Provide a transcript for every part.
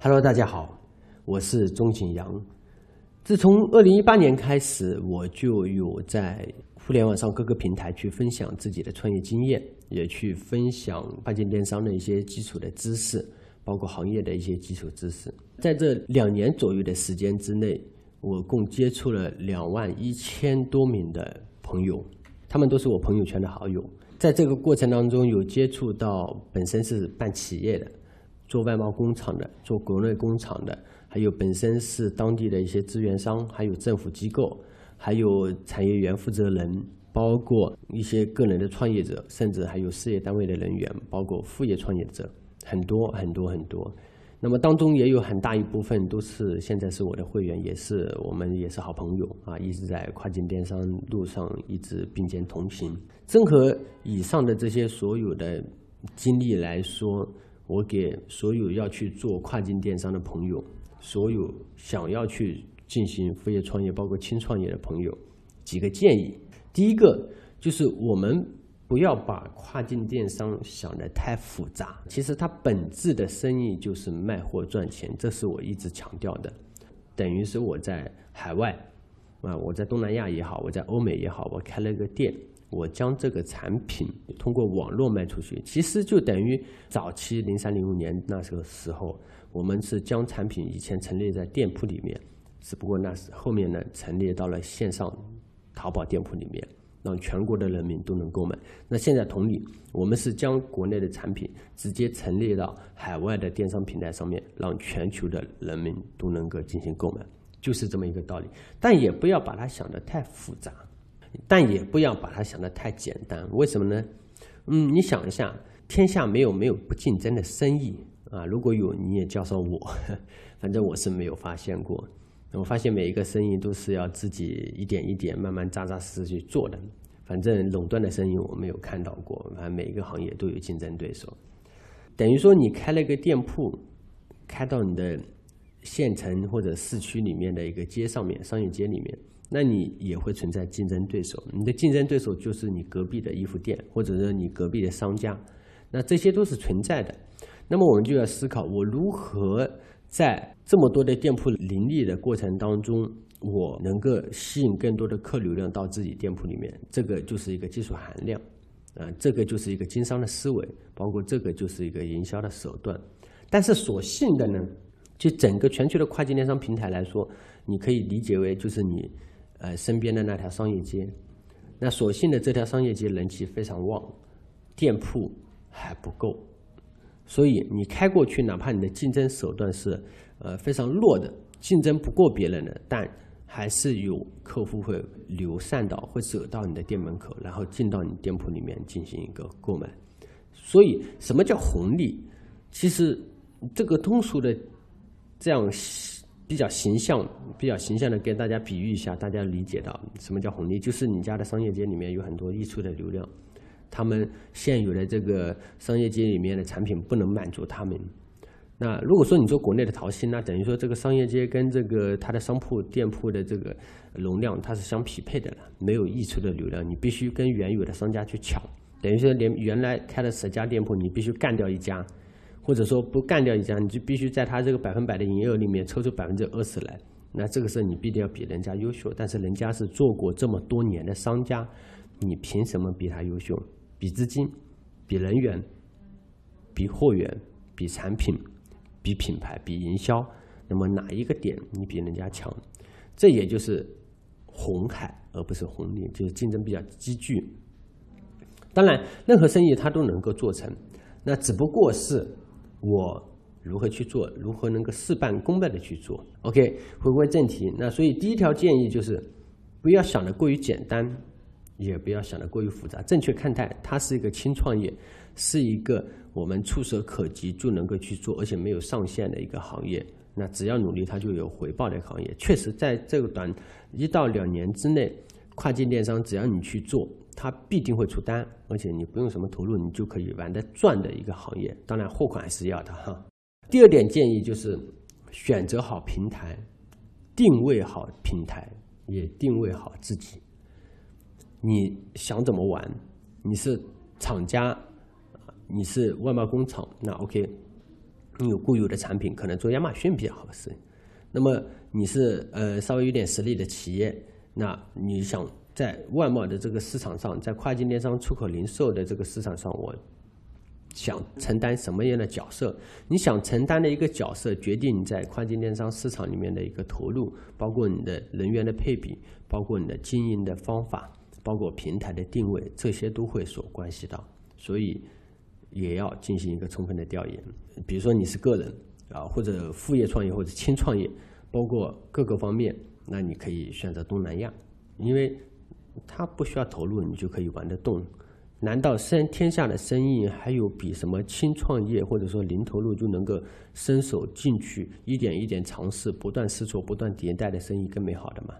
Hello，大家好，我是钟景阳。自从二零一八年开始，我就有在互联网上各个平台去分享自己的创业经验，也去分享跨境电商的一些基础的知识，包括行业的一些基础知识。在这两年左右的时间之内，我共接触了两万一千多名的朋友，他们都是我朋友圈的好友。在这个过程当中，有接触到本身是办企业的。做外贸工厂的，做国内工厂的，还有本身是当地的一些资源商，还有政府机构，还有产业园负责人，包括一些个人的创业者，甚至还有事业单位的人员，包括副业创业者，很多很多很多。那么当中也有很大一部分都是现在是我的会员，也是我们也是好朋友啊，一直在跨境电商路上一直并肩同行。综合以上的这些所有的经历来说。我给所有要去做跨境电商的朋友，所有想要去进行副业创业，包括轻创业的朋友，几个建议。第一个就是我们不要把跨境电商想得太复杂，其实它本质的生意就是卖货赚钱，这是我一直强调的。等于是我在海外，啊，我在东南亚也好，我在欧美也好，我开了个店。我将这个产品通过网络卖出去，其实就等于早期零三零五年那时候时候，我们是将产品以前陈列在店铺里面，只不过那是后面呢陈列到了线上淘宝店铺里面，让全国的人民都能购买。那现在同理，我们是将国内的产品直接陈列到海外的电商平台上面，让全球的人民都能够进行购买，就是这么一个道理。但也不要把它想得太复杂。但也不要把它想得太简单，为什么呢？嗯，你想一下，天下没有没有不竞争的生意啊！如果有，你也叫上我，反正我是没有发现过。我发现每一个生意都是要自己一点一点慢慢扎扎实实去做的。反正垄断的生意我没有看到过，反正每一个行业都有竞争对手。等于说你开了一个店铺，开到你的县城或者市区里面的一个街上面，商业街里面。那你也会存在竞争对手，你的竞争对手就是你隔壁的衣服店，或者是你隔壁的商家，那这些都是存在的。那么我们就要思考，我如何在这么多的店铺林立的过程当中，我能够吸引更多的客流量到自己店铺里面，这个就是一个技术含量，啊，这个就是一个经商的思维，包括这个就是一个营销的手段。但是所幸的呢，就整个全球的跨境电商平台来说，你可以理解为就是你。呃，身边的那条商业街，那所幸的这条商业街人气非常旺，店铺还不够，所以你开过去，哪怕你的竞争手段是呃非常弱的，竞争不过别人的，但还是有客户会流散到，会走到你的店门口，然后进到你店铺里面进行一个购买。所以，什么叫红利？其实这个通俗的这样。比较形象、比较形象的给大家比喻一下，大家理解到什么叫红利？就是你家的商业街里面有很多溢出的流量，他们现有的这个商业街里面的产品不能满足他们。那如果说你做国内的淘系，那等于说这个商业街跟这个它的商铺店铺的这个容量它是相匹配的了，没有溢出的流量，你必须跟原有的商家去抢，等于说连原来开了十家店铺，你必须干掉一家。或者说不干掉一家，你就必须在他这个百分百的营业额里面抽出百分之二十来。那这个时候你必定要比人家优秀，但是人家是做过这么多年的商家，你凭什么比他优秀？比资金，比人员，比货源，比产品，比品牌，比营销。那么哪一个点你比人家强？这也就是红海，而不是红利，就是竞争比较积聚。当然，任何生意它都能够做成，那只不过是。我如何去做？如何能够事半功倍的去做？OK，回归正题。那所以第一条建议就是，不要想的过于简单，也不要想的过于复杂。正确看待，它是一个轻创业，是一个我们触手可及就能够去做，而且没有上限的一个行业。那只要努力，它就有回报的行业。确实，在这个短一到两年之内，跨境电商只要你去做。它必定会出单，而且你不用什么投入，你就可以玩得赚的一个行业。当然，货款还是要的哈。第二点建议就是选择好平台，定位好平台，也定位好自己。你想怎么玩？你是厂家，你是外贸工厂，那 OK，你有固有的产品，可能做亚马逊比较合适。那么你是呃稍微有点实力的企业，那你想在外贸的这个市场上，在跨境电商、出口零售的这个市场上，我想承担什么样的角色？你想承担的一个角色，决定你在跨境电商市场里面的一个投入，包括你的人员的配比，包括你的经营的方法，包括平台的定位，这些都会所关系到。所以。也要进行一个充分的调研，比如说你是个人啊，或者副业创业或者轻创业，包括各个方面，那你可以选择东南亚，因为它不需要投入，你就可以玩得动。难道生天下的生意还有比什么轻创业或者说零投入就能够伸手进去，一点一点尝试，不断试错、不断迭代的生意更美好的吗？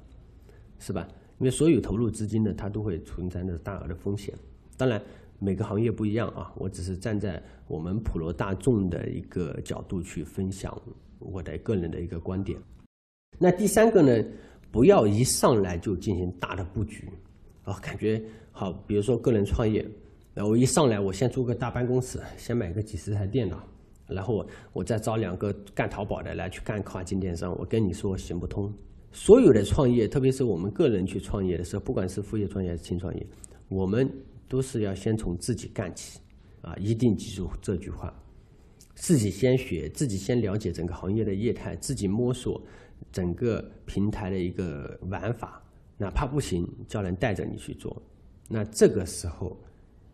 是吧？因为所有投入资金呢，它都会存在着大额的风险。当然。每个行业不一样啊，我只是站在我们普罗大众的一个角度去分享我的个人的一个观点。那第三个呢，不要一上来就进行大的布局啊，感觉好，比如说个人创业，然后我一上来我先租个大办公室，先买个几十台电脑，然后我再招两个干淘宝的来去干跨境电商，我跟你说行不通。所有的创业，特别是我们个人去创业的时候，不管是副业创业还是轻创业，我们。都是要先从自己干起，啊，一定记住这句话，自己先学，自己先了解整个行业的业态，自己摸索整个平台的一个玩法，哪怕不行，叫人带着你去做，那这个时候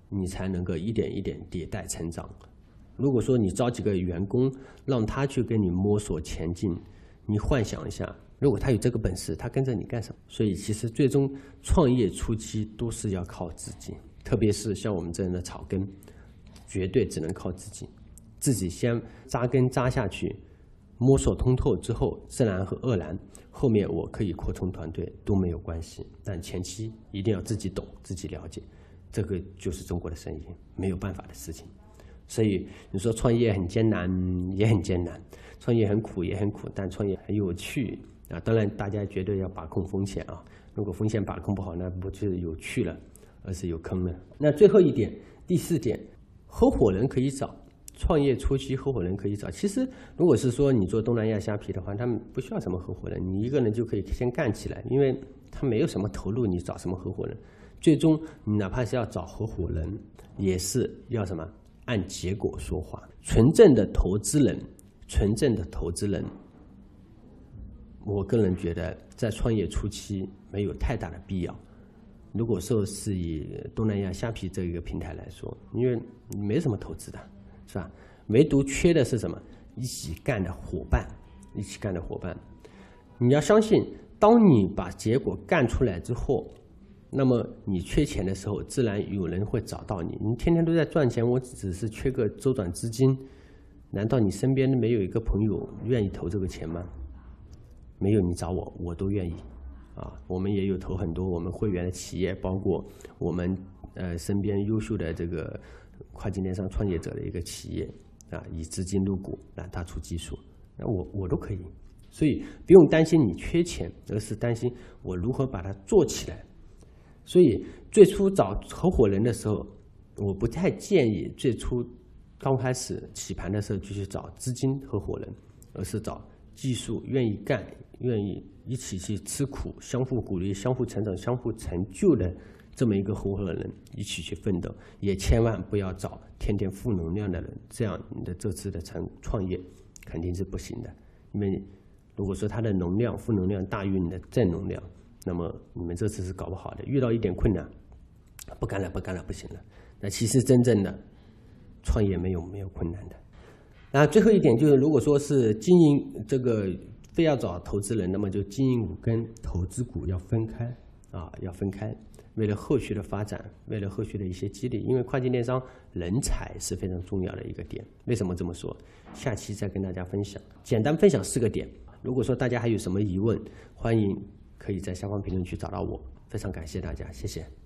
你才能够一点一点迭代成长。如果说你招几个员工，让他去跟你摸索前进，你幻想一下。如果他有这个本事，他跟着你干什么？所以其实最终创业初期都是要靠自己。特别是像我们这样的草根，绝对只能靠自己，自己先扎根扎下去，摸索通透之后，自然和愕然，后面我可以扩充团队都没有关系。但前期一定要自己懂，自己了解，这个就是中国的生意，没有办法的事情。所以你说创业很艰难，也很艰难；创业很苦，也很苦，但创业很有趣啊！当然，大家绝对要把控风险啊！如果风险把控不好，那不就有趣了？而是有坑了。那最后一点，第四点，合伙人可以找。创业初期合伙人可以找。其实，如果是说你做东南亚虾皮的话，他们不需要什么合伙人，你一个人就可以先干起来，因为他没有什么投入，你找什么合伙人？最终，你哪怕是要找合伙人，也是要什么？按结果说话。纯正的投资人，纯正的投资人，我个人觉得在创业初期没有太大的必要。如果说是以东南亚虾皮这一个平台来说，因为没什么投资的，是吧？唯独缺的是什么？一起干的伙伴，一起干的伙伴。你要相信，当你把结果干出来之后，那么你缺钱的时候，自然有人会找到你。你天天都在赚钱，我只是缺个周转资金，难道你身边没有一个朋友愿意投这个钱吗？没有，你找我，我都愿意。啊，我们也有投很多我们会员的企业，包括我们呃身边优秀的这个跨境电商创业者的一个企业啊，以资金入股让他出技术，那我我都可以，所以不用担心你缺钱，而是担心我如何把它做起来。所以最初找合伙人的时候，我不太建议最初刚开始起盘的时候就去找资金合伙人，而是找技术愿意干、愿意。一起去吃苦，相互鼓励，相互成长，相互成就的这么一个合伙人，一起去奋斗，也千万不要找天天负能量的人，这样你的这次的成创业肯定是不行的。因为如果说他的能量负能量大于你的正能量，那么你们这次是搞不好的。遇到一点困难，不干了，不干了，不行了。那其实真正的创业没有没有困难的。那最后一点就是，如果说是经营这个。非要找投资人，那么就经营股跟投资股要分开啊，要分开。为了后续的发展，为了后续的一些激励，因为跨境电商人才是非常重要的一个点。为什么这么说？下期再跟大家分享。简单分享四个点。如果说大家还有什么疑问，欢迎可以在下方评论区找到我。非常感谢大家，谢谢。